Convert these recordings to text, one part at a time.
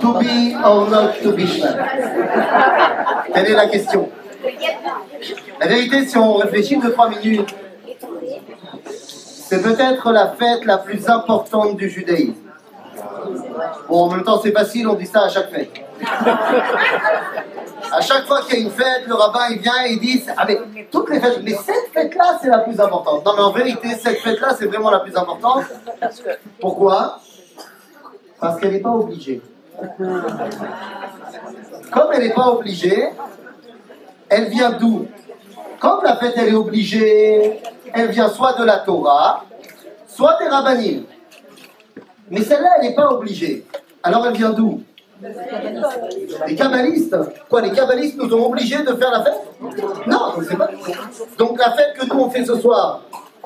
To be or not to be Quelle est la question? La vérité, si on réfléchit deux, trois minutes, c'est peut-être la fête la plus importante du judaïsme. Bon, en même temps, c'est facile, on dit ça à chaque fête. À chaque fois qu'il y a une fête, le rabbin il vient et il dit Ah, mais toutes les fêtes, mais cette fête-là, c'est la plus importante. Non, mais en vérité, cette fête-là, c'est vraiment la plus importante. Pourquoi? Parce qu'elle n'est pas obligée. Comme elle n'est pas obligée, elle vient d'où? Comme la fête, elle est obligée, elle vient soit de la Torah, soit des rabbinim. Mais celle-là, elle n'est pas obligée. Alors elle vient d'où? Les kabbalistes. Quoi, les kabbalistes nous ont obligés de faire la fête? Non, c'est pas. Donc la fête que nous on fait ce soir,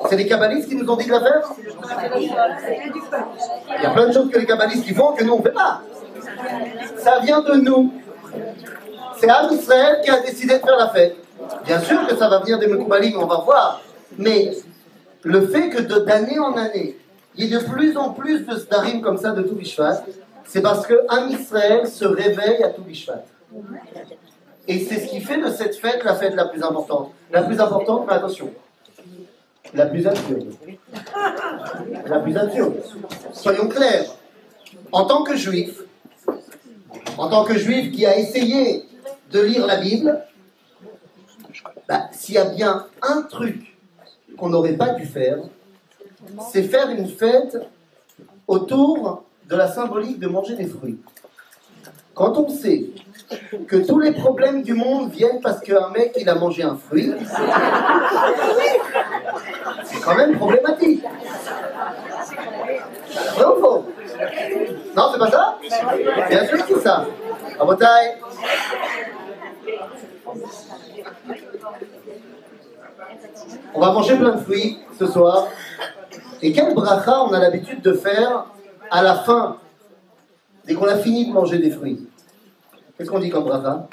c'est les kabbalistes qui nous ont dit de la faire Il y a plein de choses que les kabbalistes font que nous on ne fait pas. Ça vient de nous. C'est Am Israël qui a décidé de faire la fête. Bien sûr que ça va venir des Mekoubalim, on va voir. Mais le fait que d'année en année, il y ait de plus en plus de starim comme ça de Toubishvat, c'est parce que Am Israël se réveille à Toubishvat. Et c'est ce qui fait de cette fête la fête la plus importante. La plus importante, mais attention, la plus absurde. La plus absurde. Soyons clairs. En tant que juif, en tant que juif qui a essayé de lire la Bible, bah, s'il y a bien un truc qu'on n'aurait pas dû faire, c'est faire une fête autour de la symbolique de manger des fruits. Quand on sait que tous les problèmes du monde viennent parce qu'un mec il a mangé un fruit, quand même problématique. Vrai ou faux? Non, c'est pas ça? Bien sûr que c'est ça. Rabotai. On va manger plein de fruits ce soir. Et quel bracha on a l'habitude de faire à la fin, dès qu'on a fini de manger des fruits? Qu'est-ce qu'on dit comme bracha?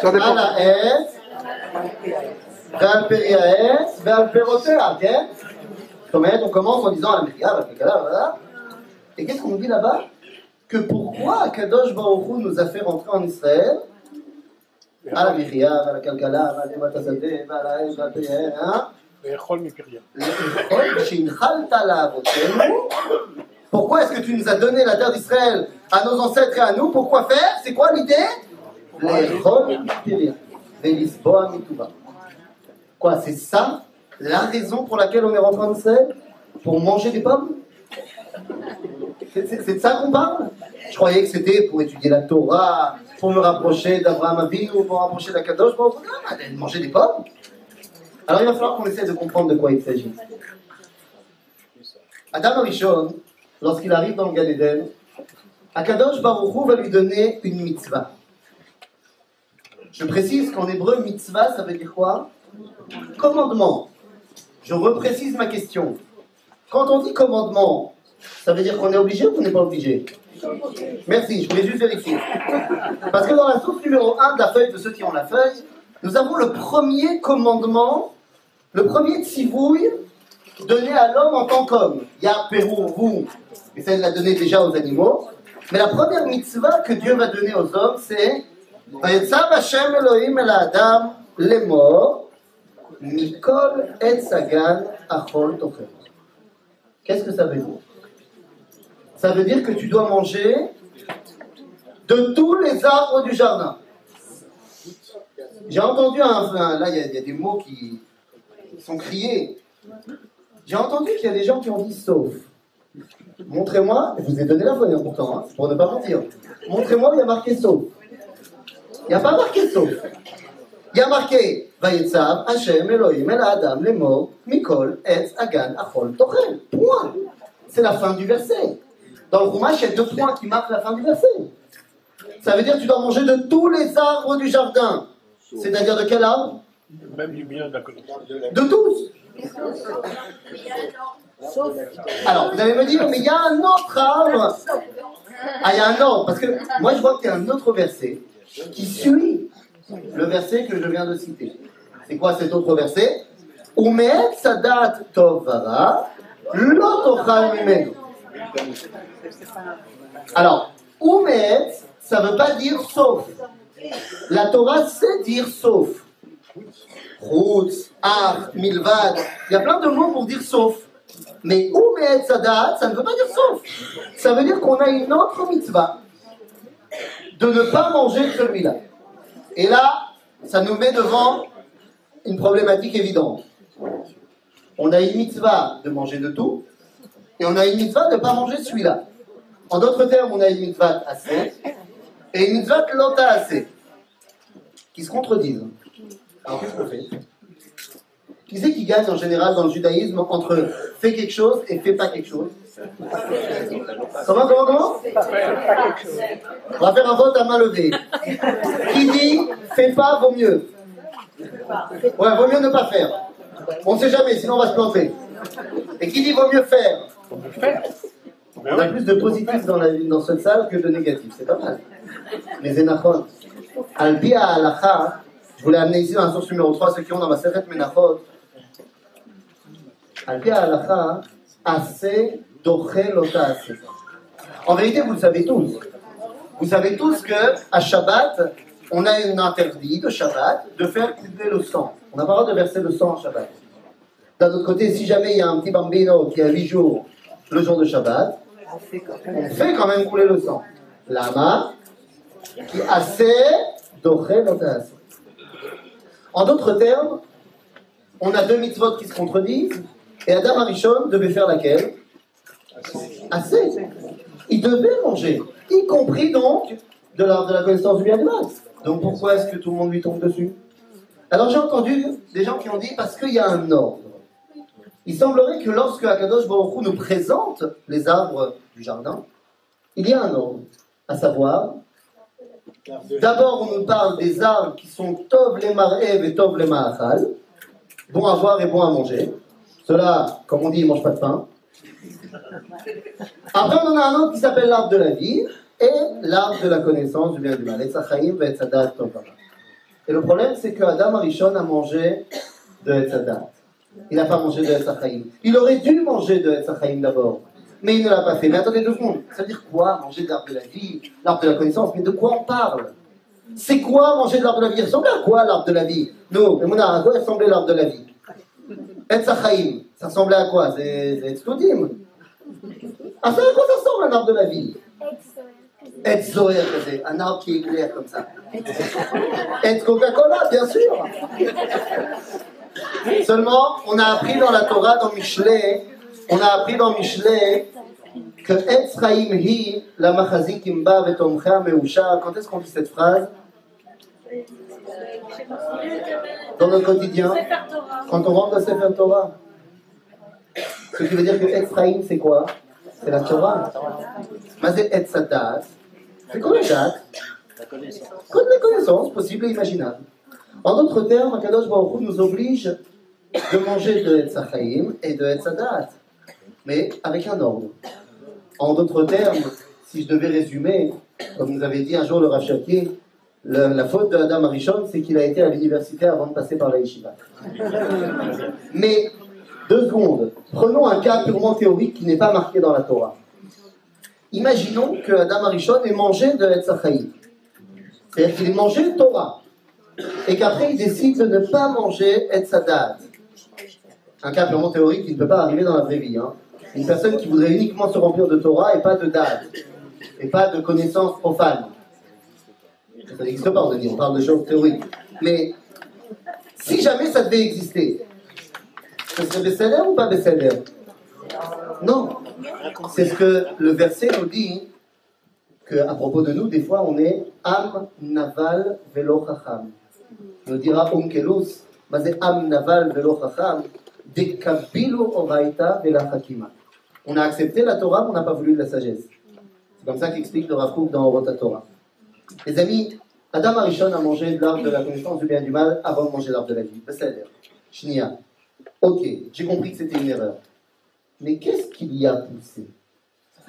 Ça dépend. La ועל פרי העץ ועל פירותיה, כן? זאת אומרת, on commence en disant על המחיה ועל הכלכלה, voilà. Et qu'est-ce qu'on dit là-bas Que pourquoi Kadosh Baruch Hu nous a fait rentrer en Israël על המחיה ועל הכלכלה ועל תיבת השדה ועל העץ ועל פרי העץ, hein לאכול מפריה. לאכול שהנחלת לאבותינו Pourquoi est-ce que tu nous as donné la terre d'Israël à nos ancêtres et à nous Pourquoi faire C'est quoi l'idée לאכול מפריה ולשבוע מטובה. Quoi, c'est ça la raison pour laquelle on est en Israël? Pour manger des pommes? C'est de ça qu'on parle? Je croyais que c'était pour étudier la Torah, pour me rapprocher d'Abraham Avinu, pour me rapprocher d'Akadosh, pour bah, manger des pommes. Alors il va falloir qu'on essaie de comprendre de quoi il s'agit. Adam Rishon, lorsqu'il arrive dans le Gan Eden, Akadosh Baruch Hu va lui donner une mitzvah. Je précise qu'en hébreu, mitzvah, ça veut dire quoi? commandement. Je reprécise ma question. Quand on dit commandement, ça veut dire qu'on est obligé ou qu'on n'est pas obligé? Merci, je voulais juste vérifier. Parce que dans la source numéro 1 de la feuille de ceux qui ont la feuille, nous avons le premier commandement, le premier tsivouille donné à l'homme en tant qu'homme. Il y Pérou, vous, et ça, il l'a donné déjà aux animaux. Mais la première mitzvah que Dieu va donner aux hommes, c'est Adam, les morts, Mikol et Sagan Achol Tocher. Qu'est-ce que ça veut dire? Ça veut dire que tu dois manger de tous les arbres du jardin. J'ai entendu un. là, il y, a des mots qui, sont criés. J'ai entendu qu'il y a des gens qui ont dit sauf. Montrez-moi, je vous ai donné la feuille pourtant, hein, pour ne pas mentir. Montrez-moi il y a marqué sauf. Il n'y a pas marqué sauf. Il y a marqué Hashem Elohim Etz Point. C'est la fin du verset. Dans le Rumash, il y a deux points qui marquent la fin du verset. Ça veut dire que tu dois manger de tous les arbres du jardin. C'est-à-dire de quel arbre? De De tous. Alors, vous allez me dire, mais il y a un autre arbre. Ah, il y a un autre, parce que moi je vois qu'il y a un autre verset qui suit le verset que je viens de citer. C'est quoi cet autre verset? Sadat tov vara, lo tochal mimenu. Alors, Oumet, ça ne veut pas dire sauf. La Torah sait dire sauf. Rout, Ar, Milvad, il y a plein de mots pour dire sauf. Mais Oumet Sadat, ça ne veut pas dire sauf. Ça veut dire qu'on a une autre mitzvah de ne pas manger celui-là. Et là, ça nous met devant une problématique évidente. On a une mitzvah de manger de tout, et on a une mitzvah de ne pas manger celui-là. En d'autres termes, on a une mitzvah assez et une mitzvah lota assez, qui se contredisent. Alors qu'est-ce qu'on fait? Qui c'est qui gagne en général dans le judaïsme entre fait quelque chose et fait pas quelque chose? Comment, comment, comment On va faire un vote à main levée. Qui dit fait pas vaut mieux Ouais, vaut mieux ne pas faire. On ne sait jamais, sinon on va se planter. Et qui dit vaut mieux faire On a plus de positifs dans, la, dans cette salle que de négatifs, c'est pas mal. Les Zénachot. Al-Bia Alacha, je voulais amener ici dans la source numéro 3, ceux qui ont dans ma Seret Menachot. Al-Bia Alacha, assez. En vérité, vous le savez tous. Vous savez tous que à Shabbat, on a un interdit de Shabbat de faire couler le sang. On n'a pas le droit de verser le sang en Shabbat. D'un autre côté, si jamais il y a un petit bambino qui a 8 jours le jour de Shabbat, on fait quand même couler le sang. Lama, qui assez doré. En d'autres termes, on a deux mitzvot qui se contredisent, et Adam Arishon devait faire laquelle? Assez. Il devait manger, y compris donc de la, de la connaissance du bien mal. Donc pourquoi est-ce que tout le monde lui tombe dessus? Alors j'ai entendu des gens qui ont dit parce qu'il y a un ordre. Il semblerait que lorsque Akadosh Baruch nous présente les arbres du jardin, il y a un ordre, à savoir, d'abord on nous parle des arbres qui sont Tov les Marev et Tov les Maachal, bons à voir et bons à manger. Cela, comme on dit, ils ne pas de pain. Après, on en a un autre qui s'appelle l'arbre de la vie et l'arbre de la connaissance du bien et du mal. Et le problème, c'est que Adam Arishon a mangé de Etzadat. Il n'a pas mangé de Etzachaim. Il aurait dû manger de Etzachaim d'abord. Mais il ne l'a pas fait. Mais attendez deux secondes. Ça veut dire quoi manger de l'arbre de la vie, l'arbre de la connaissance? Mais de quoi on parle? C'est quoi manger de l'arbre de la vie? Il ressemble à quoi l'arbre de la vie? Nous, Mouna, à quoi ressemblait l'arbre de la vie? Etzachaim. Ça ressemblait à quoi? C'est Etztodim. Ah, ça, à quoi ça ressemble un arbre de la vie? Et Zoé, un arbre qui est clair comme ça. Et Coca-Cola, bien sûr. Seulement, on a appris dans la Torah, dans Michelet, on a appris dans Michelet que Etz Chaim hi la machazik imba vetomcha meusha. Quand est-ce qu'on dit cette phrase? Dans notre quotidien Quand on rentre dans Sefer Torah. Ce qui veut dire que Etz Chaim, c'est quoi? C'est la Torah. Mais c'est Etz Sadat. C'est quoi le date Comme la connaissance, possible et imaginable. En d'autres termes, Akadosh Baruch nous oblige de manger de Etzachaim et de Etzadat, mais avec un ordre. En d'autres termes, si je devais résumer, comme nous avait dit un jour le Rav la, la faute de Adam Arishon, c'est qu'il a été à l'université avant de passer par la yeshiva. Mais, deux secondes, prenons un cas purement théorique qui n'est pas marqué dans la Torah. Imaginons que Adam Arishon ait mangé de Etzachaim. C'est-à-dire qu'il ait mangé Torah. Et qu'après il décide de ne pas manger Etzadat. Un cas purement théorique qui ne peut pas arriver dans la vraie vie. Hein. Une personne qui voudrait uniquement se remplir de Torah et pas de date. Et pas de connaissances profanes. Ça n'existe pas, on dit, on parle de choses théoriques. Mais si jamais ça devait exister, ce serait Besséder ou pas Besséder Non. C'est ce que le verset nous dit qu'à propos de nous, des fois, on est Am Naval Velo Chacham. Nous dira Onkelus, mais c'est Am Naval Velo Chacham, Dekabilu Oraita Vela. On a accepté la Torah, mais on n'a pas voulu de la sagesse. C'est comme ça qu'explique le Rav Kook dans Orota Torah. Les amis, Adam Arishon a mangé l'arbre de la connaissance du bien et du mal avant de manger l'arbre de la vie. C'est-à-dire. Ok, j'ai compris que c'était une erreur. Mais qu'est-ce qu'il y a poussé?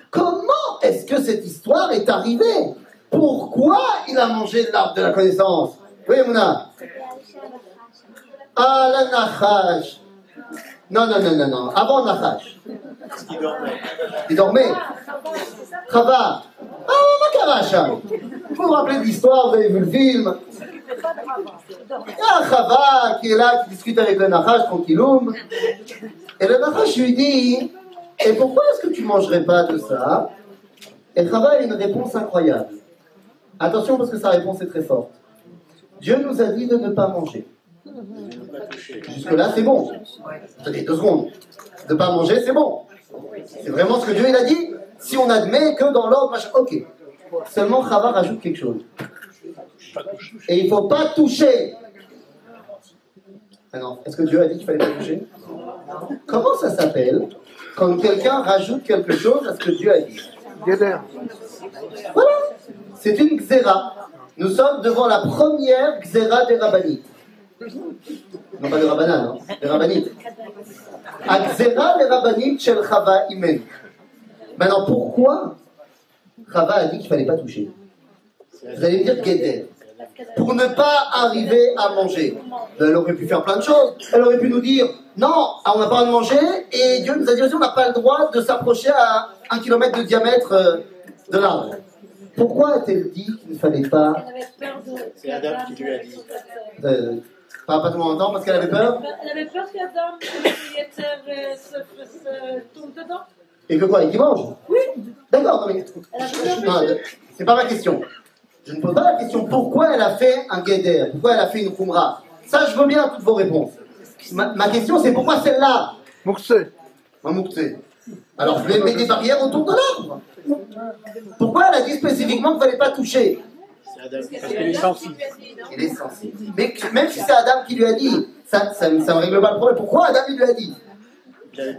Comment est-ce que cette histoire est arrivée? Pourquoi il a mangé de l'arbre de la connaissance? Oui, Mouna? Ah, la nachash Non, non, non, non, non. Avant Nachash. Il dormait. Il dormait. Chava. Ah, Makaracha. Vous vous rappelez de l'histoire, vous avez vu le film Il y a Chava qui est là, qui discute avec le Nachash, tranquilloum. Et le Nachash lui dit Et pourquoi est-ce que tu mangerais pas de ça? Et Chava a une réponse incroyable. Attention parce que sa réponse est très forte. Dieu nous a dit de ne pas manger. Jusque-là, c'est bon. Attendez, deux secondes. De ne pas manger, c'est bon. C'est vraiment ce que Dieu il a dit. Si on admet que dans l'ordre, machin, ok. Seulement, Chava rajoute quelque chose. Et il ne faut pas toucher. Ah est-ce que Dieu a dit qu'il fallait pas toucher? Comment ça s'appelle quand quelqu'un rajoute quelque chose à ce que Dieu a dit? Voilà. C'est une xéra. Nous sommes devant la première xéra des rabbinites. Non pas rabbanan, non, des rabbinites. Xéra des rabbinites shel Chava imen. Maintenant, pourquoi Chava a dit qu'il ne fallait pas toucher? Vous allez me dire Guéder. Pour ne pas arriver à manger. Elle aurait pu faire plein de choses. Elle aurait pu nous dire non, on n'a pas le droit de manger, et Dieu nous a dit aussi on n'a pas le droit de s'approcher à un kilomètre de diamètre euh, de l'arbre. Pourquoi a-t-elle dit qu'il ne fallait pas. C'est Adam qui lui a dit. euh, pas, pas tout le monde entend parce qu'elle avait peur Elle avait peur qu'Adam se, se, se, se tourne dedans. Et que quoi Et qu'il mange Oui. D'accord, mais. C'est pas ma question. Je ne pose pas la question pourquoi elle a fait un guéder, pourquoi elle a fait une khumra? Ça, je veux bien toutes vos réponses. Ma, ma question, c'est pourquoi celle-là? Moukse. Alors, je vais mettre des barrières autour de l'arbre. Pourquoi elle a dit spécifiquement qu'il ne fallait pas toucher? Parce qu'il est sensible. Il est sensible. Mais que- même si c'est Adam qui lui a dit, ça, ça, ça ne règle pas le problème. Pourquoi Adam il lui a dit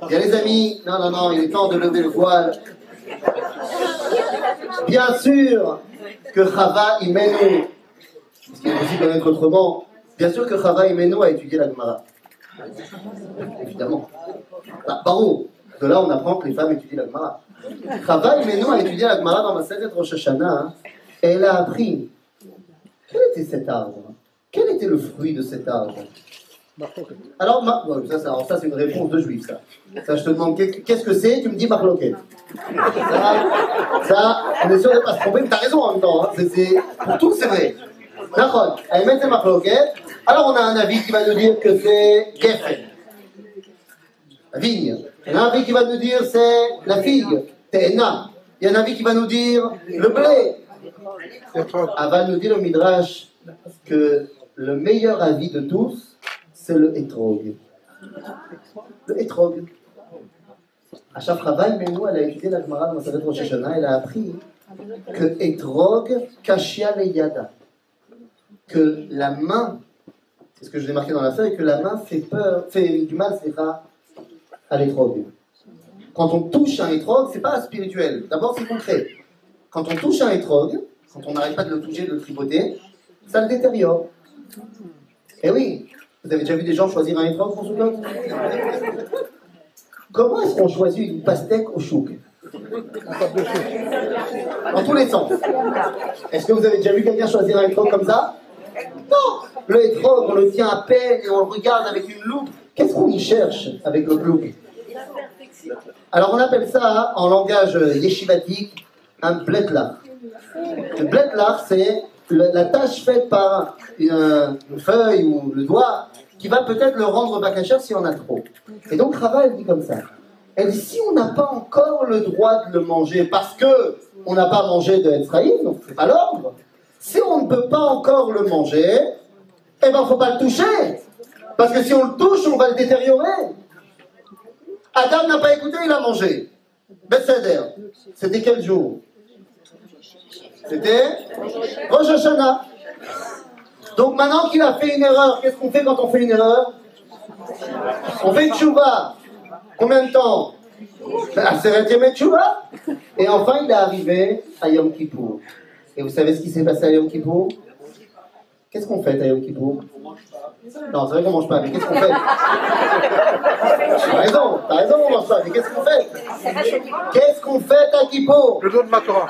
Bien les amis, non, non, non, il est temps de lever le voile. Bien sûr que Chava Imenu, parce qu'il est possible d'en être autrement, bien sûr que Chava Imenu a étudié la Gemara. Évidemment. Bah, Barou, de là on apprend que les femmes étudient la Gemara. Chava Imenu a étudié la Gemara dans ma série de Rosh Hashanah, hein, elle a appris. Quel était cet arbre? Quel était le fruit de cet arbre? Alors, ma- ça, c'est une réponse de juif, ça. Ça, je te demande qu'est- qu'est-ce que c'est, tu me dis marloquette. Ça, ça, on est sûr de ne pas se tromper, mais t'as raison en même temps. Hein. Pour tout, c'est vrai. D'accord, elle met ses marloquettes. Alors, on a un avis qui va nous dire que c'est Geffen. La vigne. Il y a un avis qui va nous dire c'est la figue, Tena. Il y a un avis qui va nous dire le blé. Va nous dire le Midrash que le meilleur avis de tous, c'est le Etrog. Le Etrog. À Shafraval, mais nous, elle a étudié la Gemara dans Rosh Hashanah, elle a appris que Etrog kashia le yada. Que la main, c'est ce que je l'ai marqué dans la feuille, que la main fait peur, fait du mal, c'est à l'Etrog. Quand on touche un Etrog, c'est pas spirituel. D'abord, c'est concret. Quand on touche un Etrog, quand on n'arrête pas de le toucher, de le tripoter, ça le détériore. Eh oui, vous avez déjà vu des gens choisir un étrange pour Sukkot Comment est-ce qu'on choisit une pastèque au chouk? Dans tous les sens. Est-ce que vous avez déjà vu quelqu'un choisir un étrange comme ça? Non Le étrange, on le tient à peine et on le regarde avec une loupe. Qu'est-ce qu'on y cherche avec notre loupe? Alors on appelle ça, en langage yeshivatique, un bletlar. Le bletlar, c'est la tâche faite par une, une feuille ou le doigt qui va peut-être le rendre bakacher si on a trop. Et donc Rava, elle dit comme ça. Elle dit si on n'a pas encore le droit de le manger parce que on n'a pas mangé de Etzraïm, donc c'est pas l'ordre. Si on ne peut pas encore le manger, eh ben faut pas le toucher. Parce que si on le touche, on va le détériorer. Adam n'a pas écouté, il a mangé. Besséder. C'était quel jour? C'était Rosh. Donc maintenant qu'il a fait une erreur, qu'est-ce qu'on fait quand on fait une erreur? On fait une tchouva. Combien de temps? Tchouva. Et enfin, il est arrivé à Yom Kippour. Et vous savez ce qui s'est passé à Yom Kippour? Qu'est-ce qu'on fait à Yom Kippour Non, c'est vrai qu'on mange pas, mais qu'est-ce qu'on fait? T'as raison, t'as raison, on mange pas, mais qu'est-ce qu'on fait? Qu'est-ce qu'on fait à Kippour Le don de ma Torah.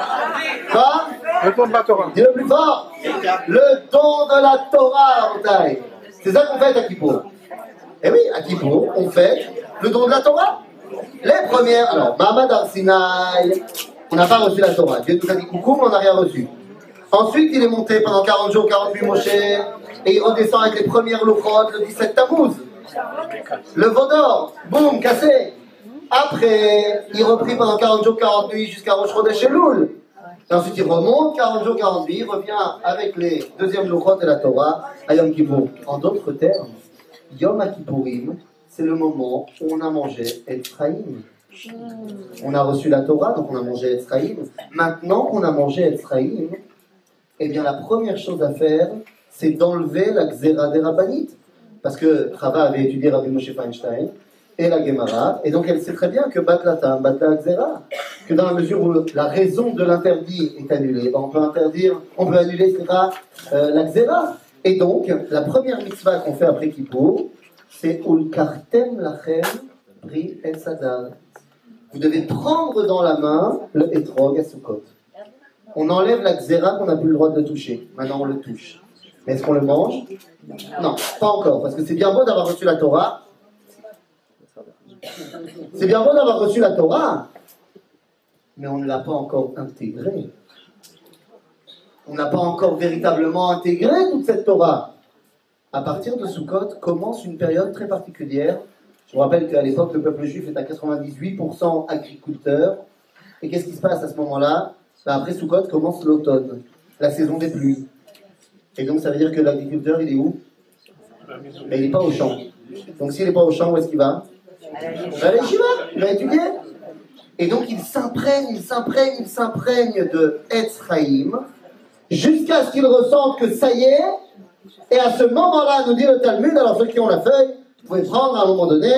Quoi? Le don de ma Torah. Dis le plus fort Le don de la Torah, Rabotai. C'est ça qu'on fait à Kippour. Et oui, à Kippour, on fait le don de la Torah. Les premières, alors, Mahamad Arsinaï, on n'a pas reçu la Torah. Dieu nous a dit coucou, mais on n'a rien reçu. Ensuite, il est monté pendant 40 jours, 48 Moshe, et il redescend avec les premières louchotes le 17 Tammuz. Le Vaudor, boum, cassé. Après, il reprit pendant 40 jours, 40 nuits jusqu'à Elul. Et ensuite, il remonte 40 jours, 40 nuits, il revient avec les deuxièmes louchotes de la Torah à Yom Kippour. En d'autres termes, Yom Kippourim, c'est le moment où on a mangé Ephraim. On a reçu la Torah, donc on a mangé Ephraim. Maintenant qu'on a mangé Ephraim, eh bien la première chose à faire, c'est d'enlever la Xéra des Rabbanites. Parce que Chava avait étudié Rabbi Moshe Feinstein et la Gemara, et donc elle sait très bien que Batlata, Batla Xéra, que dans la mesure où la raison de l'interdit est annulée, on peut interdire, on peut annuler, euh, la Xéra. Et donc, la première mitzvah qu'on fait après Kippour, c'est Ulkartem Lachem Pri El. Vous devez prendre dans la main le Etrog à Sukkot. On enlève la xéra qu'on n'a plus le droit de toucher. Maintenant, on le touche. Mais est-ce qu'on le mange? Non, pas encore. Parce que c'est bien beau d'avoir reçu la Torah. C'est bien beau d'avoir reçu la Torah. Mais on ne l'a pas encore intégrée. On n'a pas encore véritablement intégré toute cette Torah. À partir de Sukkot commence une période très particulière. Je vous rappelle qu'à l'époque, le peuple juif est à 98% agriculteur. Et qu'est-ce qui se passe à ce moment-là? Ben, Après Sukkot commence l'automne, la saison des pluies. Et donc ça veut dire que l'agriculteur, il est où? La. Ben, Il n'est pas au champ. Donc s'il n'est pas au champ, où est-ce qu'il va? Ben, À l'Yeshiva, il va étudier. Et donc il s'imprègne, il s'imprègne, il s'imprègne de Etzraïm, jusqu'à ce qu'il ressente que ça y est, et à ce moment-là, nous dit le Talmud, alors ceux qui ont la feuille, vous pouvez prendre à un moment donné,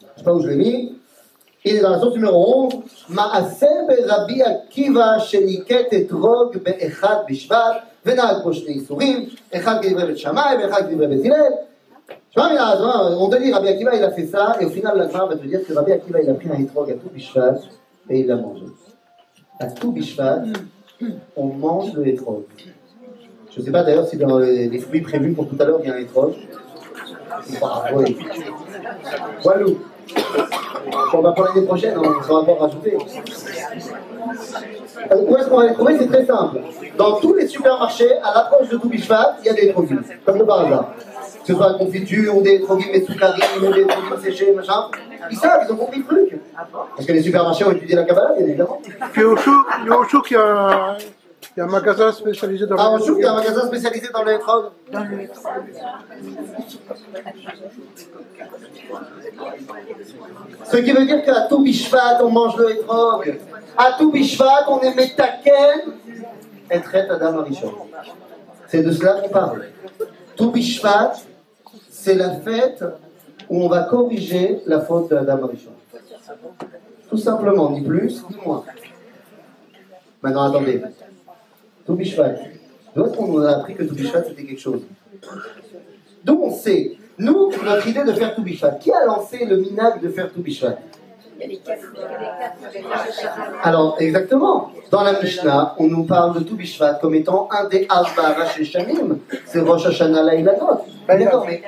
je sais pas où je l'ai mis, il est dans la source numéro 11, Maaseh Rabbi Akiva sheniket etrog be'echad bishvat, ונהג פה שני איסורים, אחד כדברי בית שמאי ואחד כדברי בית הלל. שמע מילה, אז מה, on te dit Rabbi Akiva il a fait ça, et au final la fin va te dire que Rabbi Akiva il a pris un étrog à tout bishvat, et il l'a mangé. À tout bishvat, on mange le étrog. Je ne sais pas d'ailleurs si dans les, les fruits prévus pour tout à l'heure il y a un étrog. Bah, oui. Walou. Bon, bah, pour l'année prochaine, on ne sera pas rajouter. Euh, Où est-ce qu'on va les trouver? C'est très simple. Dans tous les supermarchés, à l'approche de Toubishvat, il y a des trophées, comme de par. Que ce soit la confiture, ou des trophées Metsukarim, ou des trophées séchés, machin. Ils savent, ils ont compris le truc. Parce que les supermarchés ont étudié la Kabbalah, bien évidemment. Au chouk, il y a il y a un, magasin spécialisé dans Ah, les chouk, il y a un magasin spécialisé dans le étrog. Ce qui veut dire qu'à tout Bishvat, on mange le étrog. À tout Bishvat, on est metaken et traite Adam Arishon. C'est de cela qu'on parle. Tout Bishvat, c'est la fête où on va corriger la faute de Adam Arishon. Tout simplement, ni plus, ni moins. Maintenant, attendez. Tout Bishvat. D'où est-ce qu'on nous a appris que tout Bishvat c'était quelque chose D'où on sait Nous, notre idée de faire tout Bishvat. Qui a lancé le minag de faire tout Bishvat Alors, exactement. Dans la Mishnah, on nous parle de tout Bishvat comme étant un des Arba Rashi Shamim. C'est Rosh Hashanah Laïladot. D'accord, mais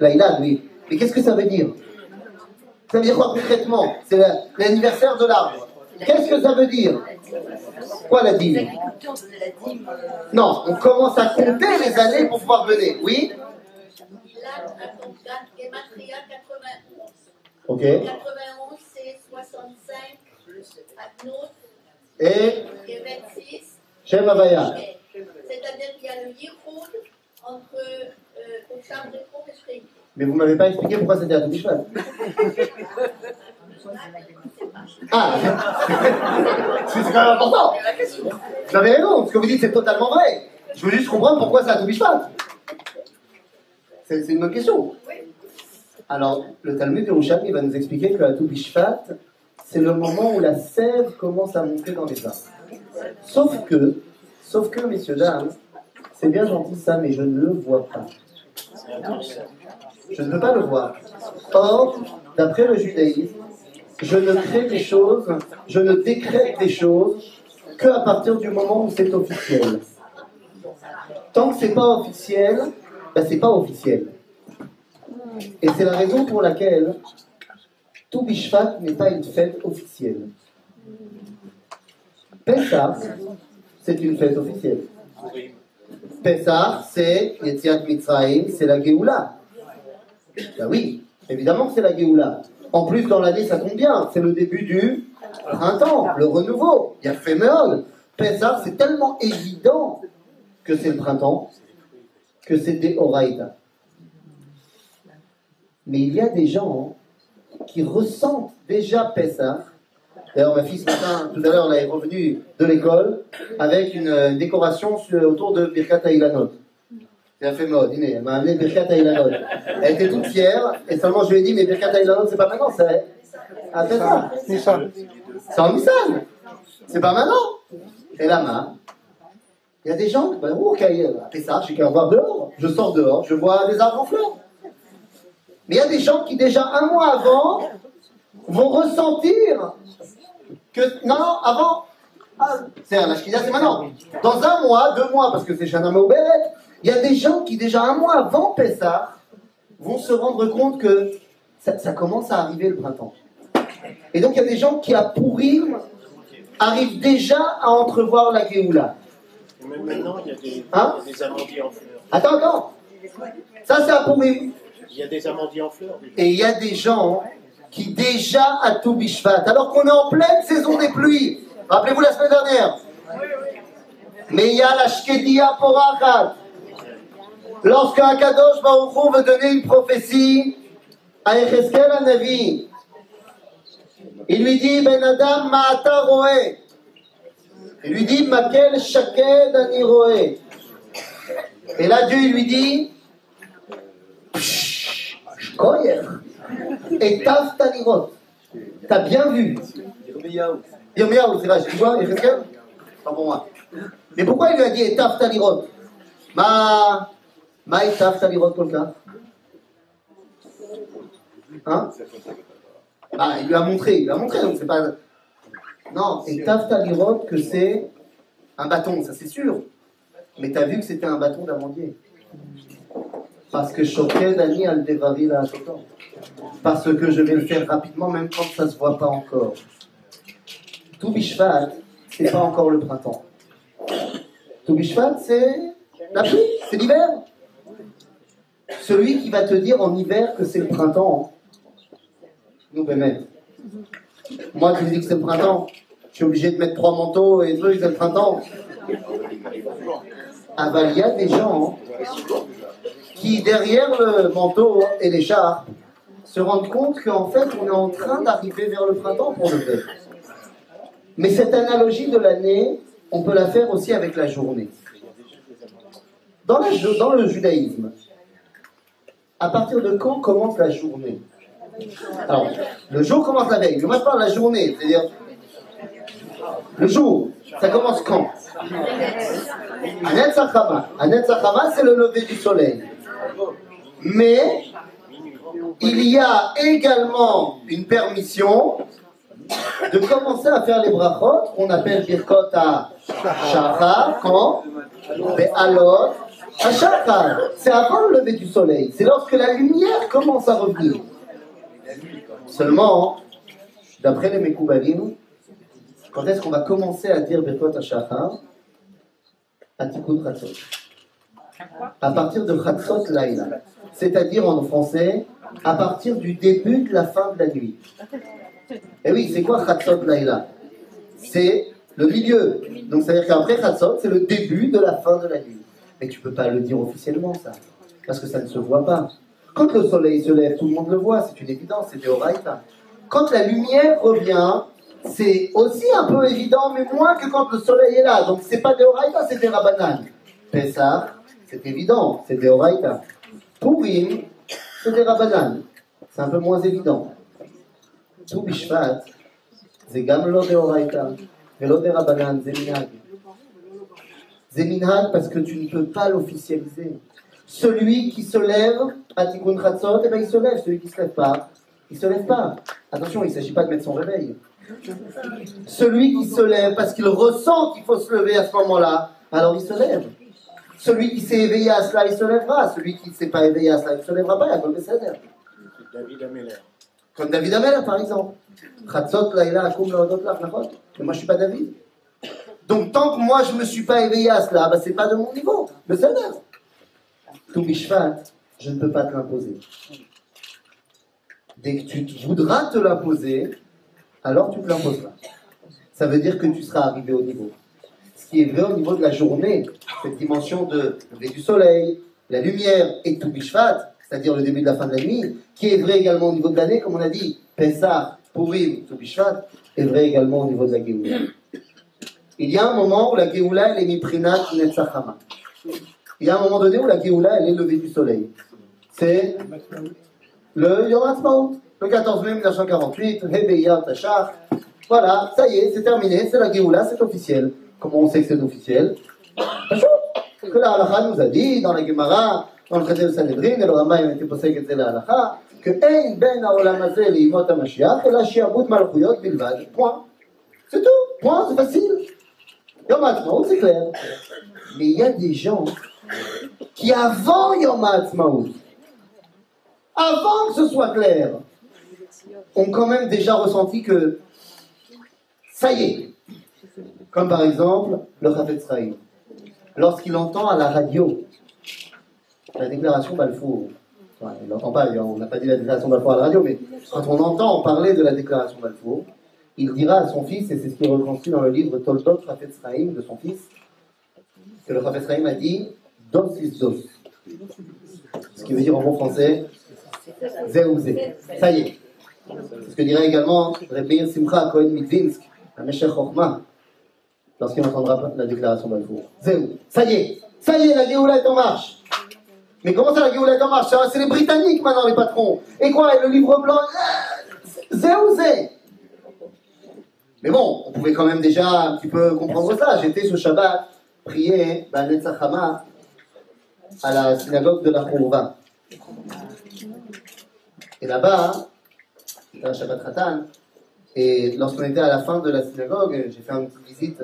Laïlad, oui. Mais qu'est-ce que ça veut dire? Ça veut dire quoi concrètement? C'est la- l'anniversaire de l'arbre. Qu'est-ce que ça veut dire Quoi la dîme Non, on commence à compter les années pour pouvoir venir. Oui Là, à ton cas, Gematria 91. Ok. 91, c'est 65. Atnot, Et et 26. Shem Havaya. C'est-à-dire qu'il y a le Yichud entre euh, Rekho et. Mais vous m'avez pas expliqué pourquoi c'était à tout. Ah C'est quand même important Vous avez raison, ce que vous dites c'est totalement vrai. Je veux juste comprendre pourquoi à tout Bishvat. C'est une bonne question. Alors, le Talmud de Roucham, il va nous expliquer que à tout Bishvat, c'est le moment où la sève commence à monter dans les arbres. Sauf que, sauf que, messieurs, dames, c'est bien gentil ça, mais je ne le vois pas. Je ne peux pas le voir. Or, d'après le judaïsme, je ne crée des choses, je ne décrète des choses qu'à partir du moment où c'est officiel. Tant que c'est pas officiel, ben c'est pas officiel. Et c'est la raison pour laquelle tout Bishvat n'est pas une fête officielle. Pessah, c'est une fête officielle. Pessah, c'est Yetziat Mitzrayim, c'est la Géoula. Ben oui, évidemment que c'est la Géoula. En plus, dans l'année, ça tombe bien. C'est le début du printemps, le renouveau. Il y a Féméol. Pessah, c'est tellement évident que c'est le printemps, que c'est des Horaïda. Mais il y a des gens qui ressentent déjà Pessah. D'ailleurs, ma fille ce tout à l'heure, elle est revenue de l'école avec une, euh, décoration autour de Birkat Haïlanot. Elle a fait mode. Elle m'a amené Birkat Haïlanot. Elle était toute fière, et seulement je lui ai dit, mais Birkat Haïlanot, c'est pas maintenant, c'est à Pessah. Nissan. C'est en Nissan. C'est pas maintenant. Et là-bas, il y a des gens, ben, oh, ok, à Pessah, j'ai qu'à voir dehors. Je sors dehors, je vois des arbres en fleurs. Mais il y a des gens qui, déjà un mois avant, vont ressentir que. Non, non, avant. Ah, c'est un Ashkida, c'est maintenant. Dans un mois, deux mois, parce que c'est Shana Mauberet, il y a des gens qui, déjà un mois avant Pessah, vont se rendre compte que ça, ça commence à arriver le printemps. Et donc, il y a des gens qui, à Pourim, arrivent déjà à entrevoir la Géoula. Et Même maintenant, il y a des, Hein il y a des amandiers en fleurs. Attends, attends. Ça, c'est à Pourim. Il y a des amandiers en fleurs. déjà. Et il y a des gens qui déjà à tout Bishvat, alors qu'on est en pleine saison des pluies. Rappelez-vous la semaine dernière. Mais il y a la Shkedia Porachat. Lorsque Akadosh Baruch Hu veut donner une prophétie à Echeskel Navi, il lui dit Ben Adam Ma'ata Roé. Il lui dit Makel Shaked Ani Roé. Et là Dieu il lui dit Koyer. Et Tafta Lirot. T'as bien vu. Yirmiyahu, c'est vrai, tu vois, Ezekiel Pas pour moi. Mais pourquoi il lui a dit Etafta Lirot Ma. Etafta Lirot Kolka Hein Bah, il lui a montré, il lui a montré, donc c'est pas. Non, Etafta Lirot que c'est un bâton, ça c'est sûr. Mais t'as vu que c'était un bâton d'amandier. Parce que Shokel Ani al Devari la Shotan. Parce que je vais le faire rapidement, même quand ça ne se voit pas encore. Tout Bishvat, c'est pas encore le printemps. Tout Bishvat, c'est la pluie, c'est l'hiver. Celui qui va te dire en hiver que c'est le printemps, nous, ben, Moi qui dis que c'est le printemps, je suis obligé de mettre trois manteaux et deux, c'est le printemps. Ah bah, il y a des gens qui, derrière le manteau et l'écharpe, se rendent compte qu'en fait, on est en train d'arriver vers le printemps pour le faire. Mais cette analogie de l'année, on peut la faire aussi avec la journée. Dans le judaïsme, à partir de quand commence la journée Alors, le jour commence la veille. Moi, je parle de la journée, c'est-à-dire le jour. Ça commence quand Anet Sachama. Anet Sachama, c'est le lever du soleil. Mais il y a également une permission de commencer à faire les brachot qu'on appelle birkot à shachar quand alors à c'est avant le lever du soleil c'est lorsque la lumière commence à revenir. Seulement d'après les Mekoubalim quand est-ce qu'on va commencer à dire birkot à Tikkun à partir de Chatzot Laïla c'est-à-dire en français à partir du début de la fin de la nuit. Et oui, c'est quoi Chatzot Laïla C'est le milieu. Donc, c'est-à-dire qu'après Chatzot, c'est le début de la fin de la nuit. Mais tu ne peux pas le dire officiellement, ça. Parce que ça ne se voit pas. Quand le soleil se lève, tout le monde le voit, c'est une évidence, c'est des. Quand la lumière revient, c'est aussi un peu évident, mais moins que quand le soleil est là. Donc c'est pas des c'est des rabanan. Pessah, c'est évident, c'est des oraïta. Pourim, c'est des rabanan. C'est un peu moins évident. Tout bishvat, c'est gamelot des oraïta. Velot des rabanan, c'est. Zeminhan parce que tu ne peux pas l'officialiser. Celui qui se lève à Tikkun Khatzot, eh ben, il se lève. Celui qui ne se lève pas, il ne se lève pas. Attention, il ne s'agit pas de mettre son réveil. Celui qui se lève parce qu'il ressent qu'il faut se lever à ce moment-là, alors il se lève. Celui qui s'est éveillé à cela, il se lèvera. Celui qui ne s'est pas éveillé à cela, il ne se lèvera pas. il a Comme David Ameller. Comme David Ameller, par exemple. Mais moi, je ne suis pas David. Donc, tant que moi, je ne me suis pas éveillé à cela, bah, ce n'est pas de mon niveau. Le Seigneur. Tout je ne peux pas te l'imposer. Dès que tu voudras te l'imposer, alors tu te l'imposeras. Ça veut dire que tu seras arrivé au niveau. Ce qui est vrai au niveau de la journée, cette dimension de lever du soleil, la lumière et tout Bishvat, c'est-à-dire le début de la fin de la nuit, qui est vrai également au niveau de l'année, comme on a dit, Pessah, Purim, tout Bishvat, est vrai également au niveau de la Géoula. Il y a un moment où la Géoula, elle est miprinat netzachama. Il y a un moment donné où la Géoula, elle est levée du soleil. C'est le Yom Ha'atzmaut, le 14 mai 1948, Hebeyat Tachar. Voilà, ça y est, c'est terminé, c'est la Géoula, c'est officiel. Comment on sait que c'est officiel? Que la halakha nous a dit dans la Gemara, dans le traité de Sanhedrin, et le Rambam était posé que c'est la halakha, que Ein ben haolam hazeh HaMashiach, et la shiabut malchuyot bilvad. Point. C'est tout. Point, c'est facile. Yom Ha'atzmaut, c'est clair. Mais il y a des gens qui, avant Yom Ha'atzmaut, avant que ce soit clair, ont quand même déjà ressenti que ça y est. Comme par exemple le Chafetz Chaim. Lorsqu'il entend à la radio la déclaration Balfour, il n'entend pas, on n'a pas dit la déclaration Balfour à la radio, mais quand on entend parler de la déclaration Balfour, il dira à son fils, et c'est ce qui est reconstruit dans le livre Toldot Chafetz Chaim de son fils, que le Chafetz Chaim a dit Dos is dos. Ce qui veut dire en bon français Zé. Ça y est. C'est ce que dirait également Rebbeir Simcha Cohen Mitvinsk, à Meshech Chochma, lorsqu'il entendra la déclaration Balfour. Zéou. Ça y est. Ça y est, la Géoula est en marche. Mais comment ça, la Géoula est en marche? C'est les Britanniques maintenant, les patrons. Et quoi Et le livre blanc? Zéou Zé? Mais bon, on pouvait quand même déjà un petit peu comprendre ça. J'étais ce Shabbat prier à Netzachama à la synagogue de la Khourouva. Et là-bas, c'était un Shabbat Khatan, et lorsqu'on était à la fin de la synagogue, j'ai fait une petite visite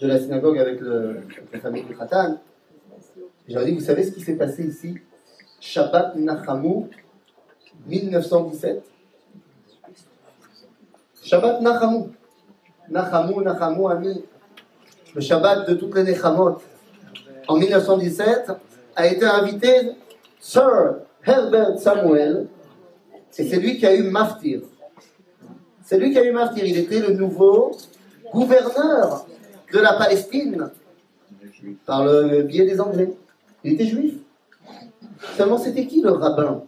de la synagogue avec, le, avec la famille du Khatan. J'ai dit, vous savez ce qui s'est passé ici? Shabbat Nachamu 1917. Shabbat Nachamu. Nachamu, Nachamu, ami. Le Shabbat de toutes les Nechamot. En 1917, a été invité Sir Herbert Samuel, et c'est lui qui a eu Maftir. C'est lui qui a eu Maftir. Il était le nouveau gouverneur de la Palestine par le biais des Anglais. Il était juif. Seulement, c'était qui le rabbin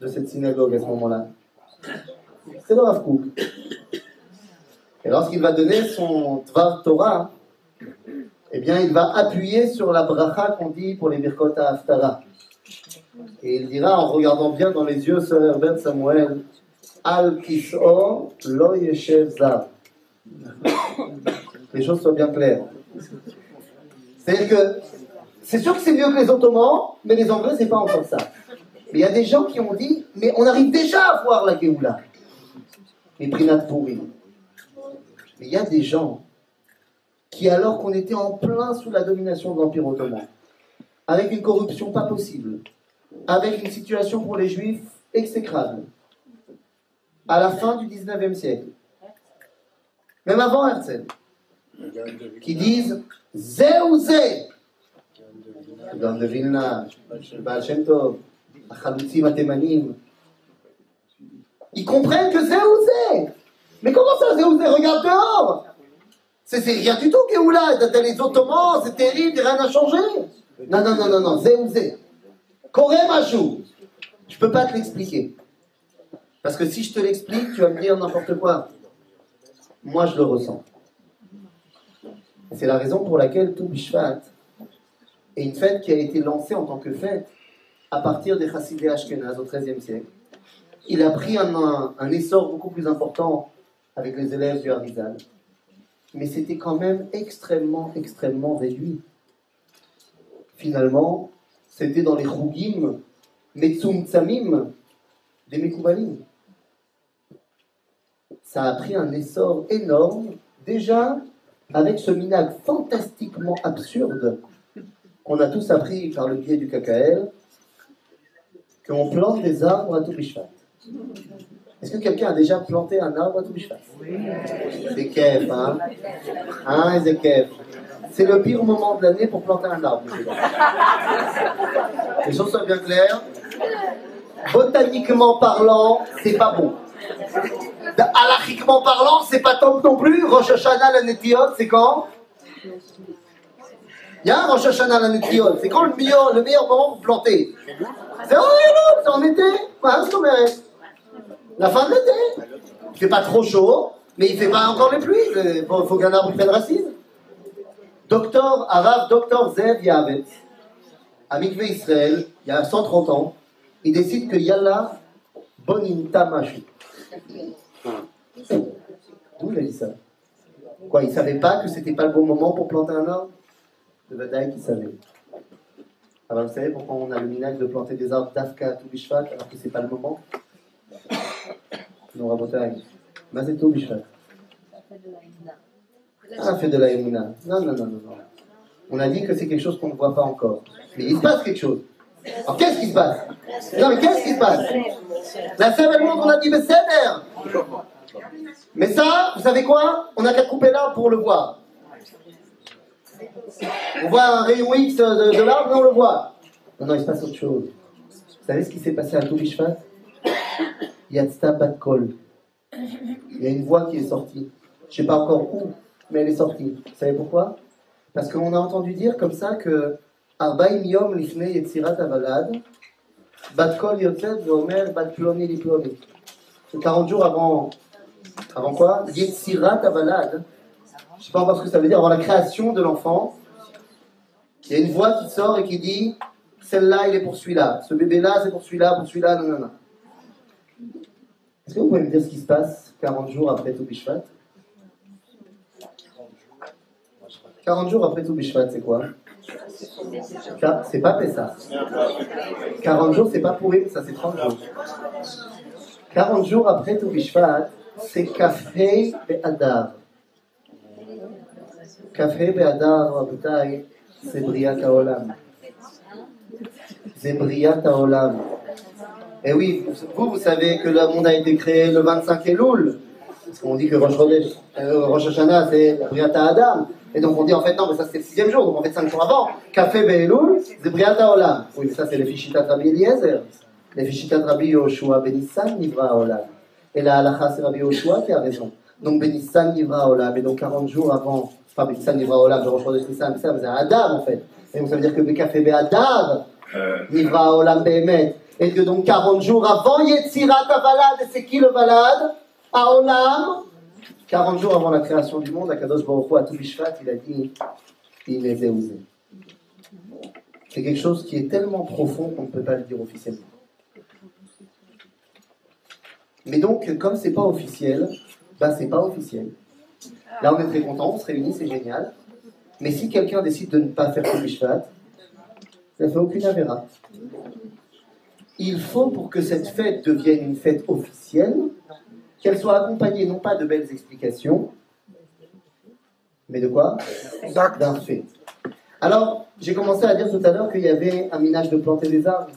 de cette synagogue à ce moment-là? C'est le Rav. Et lorsqu'il va donner son Tvar Torah, eh bien, il va appuyer sur la bracha qu'on dit pour les Birkot à Haftara. Et il dira en regardant bien dans les yeux Sir Herbert Samuel, Al Kis'o lo yeshev zav. Les choses soient bien claires. C'est-à-dire que c'est sûr que c'est mieux que les Ottomans, mais les Anglais, c'est pas encore ça. Mais il y a des gens qui ont dit, mais on arrive déjà à voir la Géoula. Les Prinat pourris. Il y a des gens qui, alors qu'on était en plein sous la domination de l'Empire ottoman, avec une corruption pas possible, avec une situation pour les Juifs exécrable, à la fin du 19e siècle, même avant Herzl, qui disent Zé ou Zé! Ils comprennent que Zé Mais comment ça, Zé Regarde dehors c'est c'est rien du tout, Géoula. T'as les Ottomans, c'est terrible, rien n'a changé. Non, non, non, non, non, Zé ou Zé. Corée Machou. Je peux pas te l'expliquer. Parce que si je te l'explique, tu vas me dire n'importe quoi. Moi, je le ressens. C'est la raison pour laquelle tout Bishvat est une fête qui a été lancée en tant que fête à partir des Chassidés Ashkenaz au XIIIe siècle. Il a pris un- un essor beaucoup plus important avec les élèves du Harizal. Mais c'était quand même extrêmement, extrêmement réduit. Finalement, c'était dans les Chougim, Metsum Tsamim, des Mekoubalim. Ça a pris un essor énorme, déjà avec ce minag fantastiquement absurde qu'on a tous appris par le biais du KKL qu'on plante des arbres à tout. Est-ce que quelqu'un a déjà planté un arbre à tout Bishvat C'est hein Hein, c'est. C'est le pire moment de l'année pour planter un arbre. Les choses sont bien claires. Botaniquement parlant, c'est pas bon. Alachiquement parlant, c'est pas top non plus. Rosh Hashanah, la c'est quand? Il y a un Rosh Hashanah, la. C'est quand le meilleur, le meilleur moment pour planter? C'est en été? La fin de l'été. Il fait pas trop chaud, mais il fait pas encore les pluies. Il faut, qu'un arbre prenne racine. Docteur Arav, docteur Zev Yavet, à Israël, il y a 130 ans, il décide que Yalla Boninta Mashu. D'où il a dit ça? Quoi, il savait pas que c'était pas le bon moment pour planter un arbre? Le Vadaï qui savait. Alors vous savez pourquoi on a le minage de planter des arbres d'Afka tout Bishvat alors que c'est pas le moment? Bishvat. Ah, fait de la. Non, non, non, non, non. On a dit que c'est quelque chose qu'on ne voit pas encore. Mais il se passe quelque chose. Alors qu'est-ce qui se passe? Non, mais qu'est-ce qui se passe? La seule monde, on a dit, mais c'est Mais ça, vous savez quoi? On n'a qu'à couper l'arbre pour le voir. On voit un rayon X de, l'arbre on le voit. Non, non, il se passe autre chose. Vous savez ce qui s'est passé à Toubishvat Yatzta Batkol. Il y a une voix qui est sortie. Je ne sais pas encore où, mais elle est sortie. Vous savez pourquoi? Parce qu'on a entendu dire comme ça que Arbaim Yom Yetzirat Avalad, Batkol Yotzet Ploni Liploni. C'est 40 jours avant. Avant quoi? Yetzirat Avalad. Je ne sais pas encore ce que ça veut dire, avant la création de l'enfant. Il y a une voix qui sort et qui dit celle-là, il est pour celui-là. Ce bébé-là, c'est pour celui-là, pour celui-là, non, non, non. Est-ce que vous pouvez me dire ce qui se passe 40 jours après Toubishvat 40 jours après Toubishvat, c'est quoi? C'est pas Pessah. 40 jours, c'est pas pourri, ça c'est 30 jours. 40 jours après Toubishvat, c'est Kafrei Be'adar. Kafrei Be'adar, Rabotai, c'est Briat Haolam. C'est Briat Haolam. Et oui, vous, vous savez que le monde a été créé le 25 Elul. Parce qu'on dit que Rosh, euh, Rosh Hashanah, c'est Briata Adam. Et donc on dit en fait, non, mais ça c'est le sixième jour, donc en fait cinq jours avant. Café Be'elul, c'est Briata Olam. Oui, mais ça c'est les Fishitat Rabbi Eliezer. Les Fishitat Rabbi Yoshua Benissan Nivra Olam. Et la halacha c'est Rabbi Yoshua qui a raison. Donc Benissan Nivra Olam. Et donc 40 jours avant, pas Benissan Nivra Olam, de Rosh Chodesh Nissan, ça c'est Adam en fait. Et donc ça veut dire que Café Be'adar, Nivra Olam Be'emet. Et que donc 40 jours avant Yetzirat Avalad, c'est qui le Valad? Aolam 40 jours avant la création du monde, Akadosh Baruch Hu, à Toubishvat, il a dit Il les a osés. C'est quelque chose qui est tellement profond qu'on ne peut pas le dire officiellement. Mais donc, comme c'est pas officiel, bah c'est pas officiel. Là, on est très content, on se réunit, c'est génial. Mais si quelqu'un décide de ne pas faire Toubishvat, ça fait aucune avéra il faut pour que cette fête devienne une fête officielle, qu'elle soit accompagnée non pas de belles explications, mais de quoi? D'un fait. Alors, j'ai commencé à dire tout à l'heure qu'il y avait un minage de planter des arbres.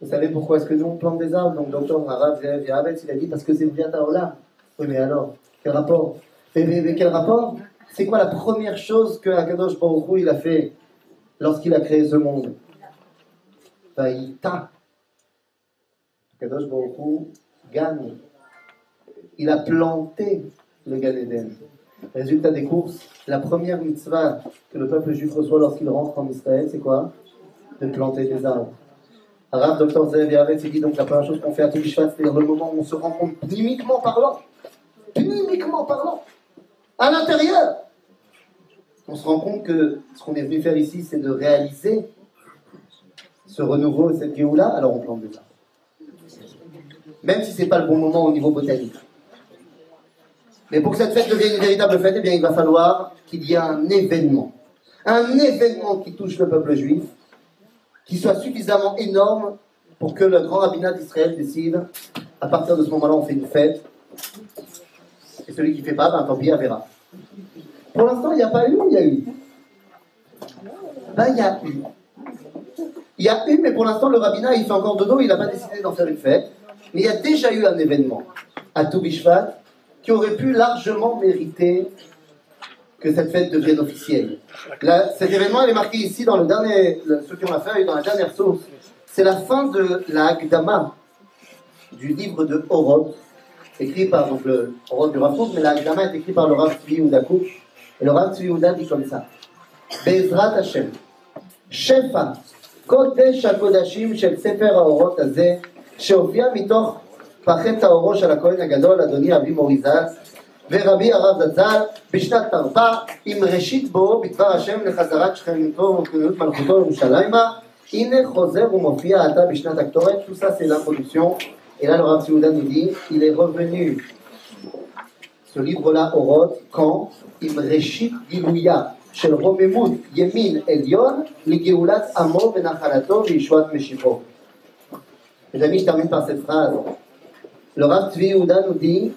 Vous savez pourquoi est-ce que nous on plante des arbres? Donc, docteur Arabe, il a dit parce que c'est Briata Oui, mais alors, quel rapport? Mais, quel rapport? C'est quoi la première chose que Akadosh Baruch il a fait lorsqu'il a créé ce monde? Vaïta. Kadosh Baruch gagne. Il a planté le Gan Eden. Résultat des courses, la première mitzvah que le peuple juif reçoit lorsqu'il rentre en Israël, c'est quoi? De planter des arbres. Zev Yavet, il dit donc la première chose qu'on fait à Toubishvat, c'est-à-dire le moment où on se rend compte, pnimiquement parlant, pnimiquement parlant, à l'intérieur, on se rend compte que ce qu'on est venu faire ici, c'est de réaliser ce renouveau, cette Géoula, alors on plante des arbres même si ce n'est pas le bon moment au niveau botanique. Mais pour que cette fête devienne une véritable fête, eh bien, il va falloir qu'il y ait un événement. Un événement qui touche le peuple juif, qui soit suffisamment énorme pour que le grand rabbinat d'Israël décide, à partir de ce moment-là, on fait une fête. Et celui qui ne fait pas, ben, tant pis, il verra. Pour l'instant, il n'y a pas eu ou il y a eu Ben, il y a eu. Il y a eu, mais pour l'instant, le rabbinat, il fait encore de dos, il n'a pas décidé d'en faire une fête. Mais il y a déjà eu un événement à Toubishvat qui aurait pu largement mériter que cette fête devienne officielle. Là, cet événement, il est marqué ici dans le dernier, ceux qui ont la feuille, dans la dernière source. C'est la fin de la Agdama du livre de Horod, écrit par donc, le Horod du Rafouk, mais la Agdama est écrite par le Rav Tzvi Et le Rav Tzvi dit comme ça Bezrat Hashem, Shefa, Kodesh HaKodashim, Shel Sefer Azeh, שהופיע מתוך פחי טהורו של הכהן הגדול, אדוני אבי מוריזל, ורבי הרב זצ"ל, בשנת תרפ"א, עם ראשית בו בדבר השם לחזרת שכנותו ומכוננות מלכותו ירושלימה, הנה חוזר ומופיע עתה בשנת הקטורת, tout ça c'est l'introduction, et là le Rav Yehuda nous dit, il Oroth, quand עם ראשית גילויה של רוממות ימין עליון לגאולת עמו ונחלתו וישועת משיחו. Mes amis, je termine par cette phrase. Le Rav Tzvi nous dit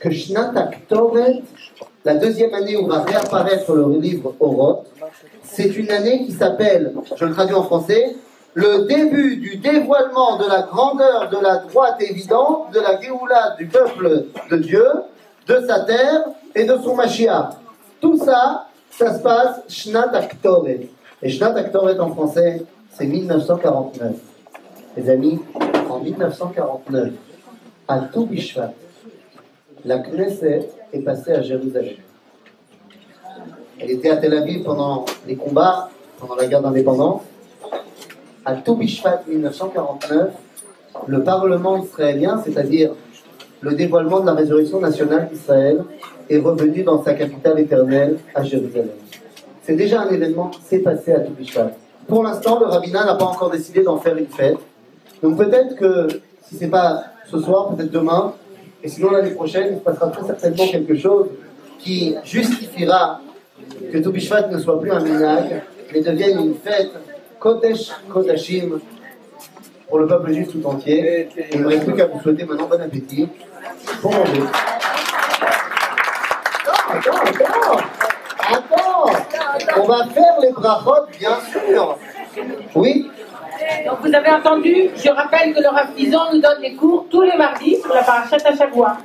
que Shnat Aktoret, la deuxième année où va réapparaître le livre Oroth, c'est une année qui s'appelle, je le traduis en français, le début du dévoilement de la grandeur de la droite évidente de la Géoula du peuple de Dieu, de sa terre et de son Mashiach. Tout ça, ça se passe Shnat Aktoret. Et Shnat Aktoret en français, c'est 1949. Les amis, en 1949, à tout Bishvat, la Knesset est passée à Jérusalem. Elle était à Tel Aviv pendant les combats, pendant la guerre d'indépendance. À tout Bishvat 1949, le Parlement israélien, c'est-à-dire le dévoilement de la résurrection nationale d'Israël, est revenu dans sa capitale éternelle à Jérusalem. C'est déjà un événement qui s'est passé à tout Bishvat. Pour l'instant, le rabbinat n'a pas encore décidé d'en faire une fête. Donc peut-être que si c'est pas ce soir, peut-être demain, et sinon l'année prochaine, il se passera très certainement quelque chose qui justifiera que tout Bishvat ne soit plus un minag, mais devienne une fête Kodesh Kodashim pour le peuple juif tout entier. Il ne reste plus qu'à vous souhaiter maintenant bon appétit pour manger. Attends, attends, attends. On va faire les brachot, bien sûr. Oui Donc vous avez entendu, je rappelle que le Rav nous donne des cours tous les mardis sur la parachute à fois.